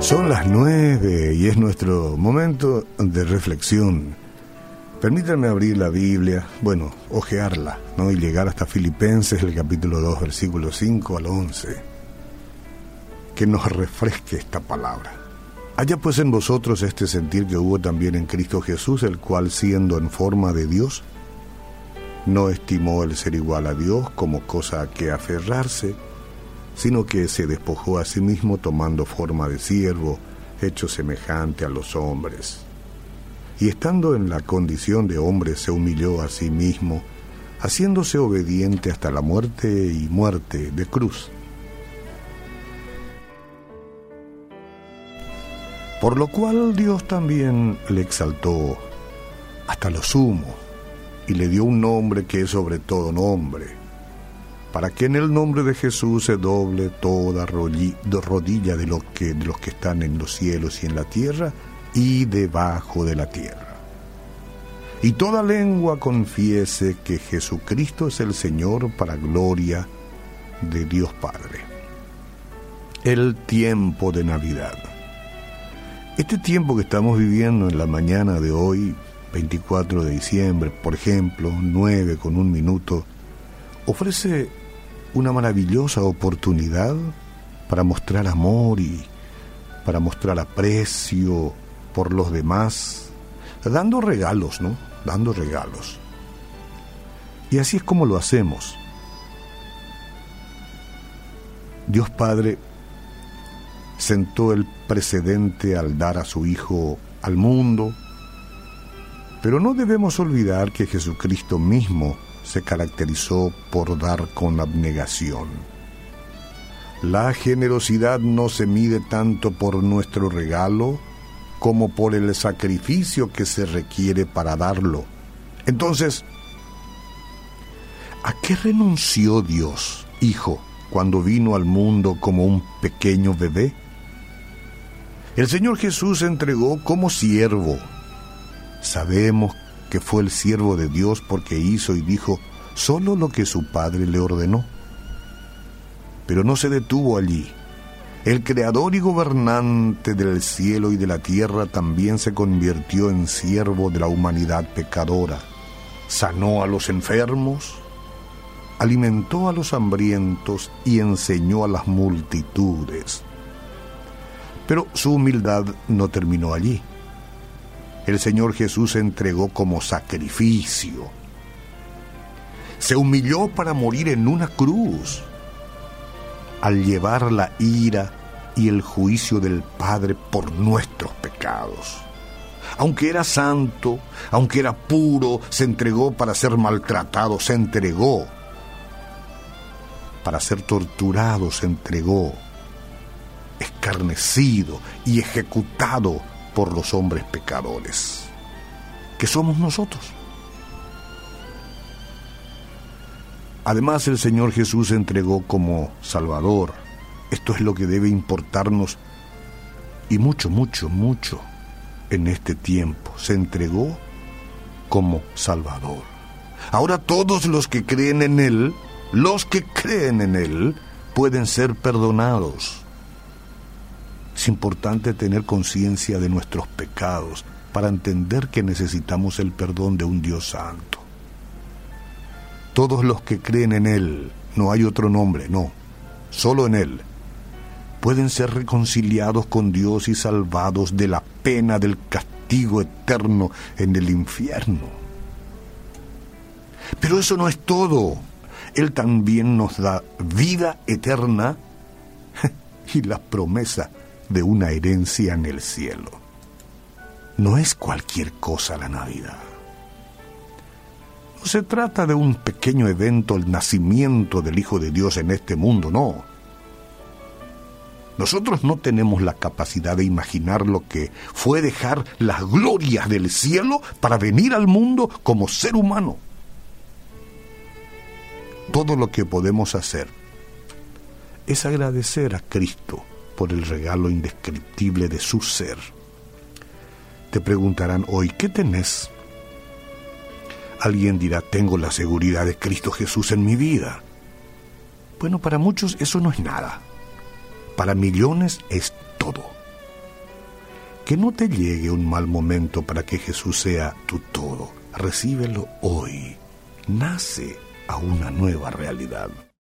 Son las nueve y es nuestro momento de reflexión. Permítanme abrir la Biblia, bueno, ojearla, ¿no? Y llegar hasta Filipenses, el capítulo 2, versículo 5 al 11. Que nos refresque esta palabra. Haya pues en vosotros este sentir que hubo también en Cristo Jesús, el cual siendo en forma de Dios, no estimó el ser igual a Dios como cosa a que aferrarse, sino que se despojó a sí mismo tomando forma de siervo, hecho semejante a los hombres. Y estando en la condición de hombre se humilló a sí mismo, haciéndose obediente hasta la muerte y muerte de cruz. Por lo cual Dios también le exaltó hasta lo sumo y le dio un nombre que es sobre todo nombre, para que en el nombre de Jesús se doble toda rodilla de los que, están en los cielos y en la tierra y debajo de la tierra. Y toda lengua confiese que Jesucristo es el Señor para gloria de Dios Padre. El tiempo de Navidad. Este tiempo que estamos viviendo en la mañana de hoy 24 de diciembre, por ejemplo, 9 con un minuto, ofrece una maravillosa oportunidad para mostrar amor y para mostrar aprecio por los demás, dando regalos, ¿no? Dando regalos. Y así es como lo hacemos. Dios Padre sentó el precedente al dar a su Hijo al mundo, pero no debemos olvidar que Jesucristo mismo se caracterizó por dar con abnegación. La generosidad no se mide tanto por nuestro regalo como por el sacrificio que se requiere para darlo. Entonces, ¿a qué renunció Dios, Hijo, cuando vino al mundo como un pequeño bebé? El Señor Jesús entregó como siervo Sabemos que fue el siervo de Dios porque hizo y dijo solo lo que su padre le ordenó. Pero no se detuvo allí. El creador y gobernante del cielo y de la tierra también se convirtió en siervo de la humanidad pecadora. Sanó a los enfermos, alimentó a los hambrientos y enseñó a las multitudes. Pero su humildad no terminó allí el Señor Jesús se entregó como sacrificio. Se humilló para morir en una cruz. Al llevar la ira y el juicio del Padre por nuestros pecados. Aunque era santo, aunque era puro, se entregó para ser maltratado, se entregó. Para ser torturado, se entregó. Escarnecido y ejecutado por los hombres pecadores, que somos nosotros. Además el Señor Jesús se entregó como Salvador. Esto es lo que debe importarnos y mucho, mucho, mucho en este tiempo. Se entregó como Salvador. Ahora todos los que creen en Él, los que creen en Él, pueden ser perdonados. Es importante tener conciencia de nuestros pecados para entender que necesitamos el perdón de un Dios santo. Todos los que creen en Él, no hay otro nombre, no, solo en Él, pueden ser reconciliados con Dios y salvados de la pena del castigo eterno en el infierno. Pero eso no es todo. Él también nos da vida eterna y la promesa de una herencia en el cielo. No es cualquier cosa la Navidad. No se trata de un pequeño evento, el nacimiento del Hijo de Dios en este mundo, no. Nosotros no tenemos la capacidad de imaginar lo que fue dejar las glorias del cielo para venir al mundo como ser humano. Todo lo que podemos hacer es agradecer a Cristo por el regalo indescriptible de su ser. Te preguntarán hoy, ¿qué tenés? Alguien dirá, tengo la seguridad de Cristo Jesús en mi vida. Bueno, para muchos eso no es nada. Para millones es todo. Que no te llegue un mal momento para que Jesús sea tu todo. Recíbelo hoy. Nace a una nueva realidad.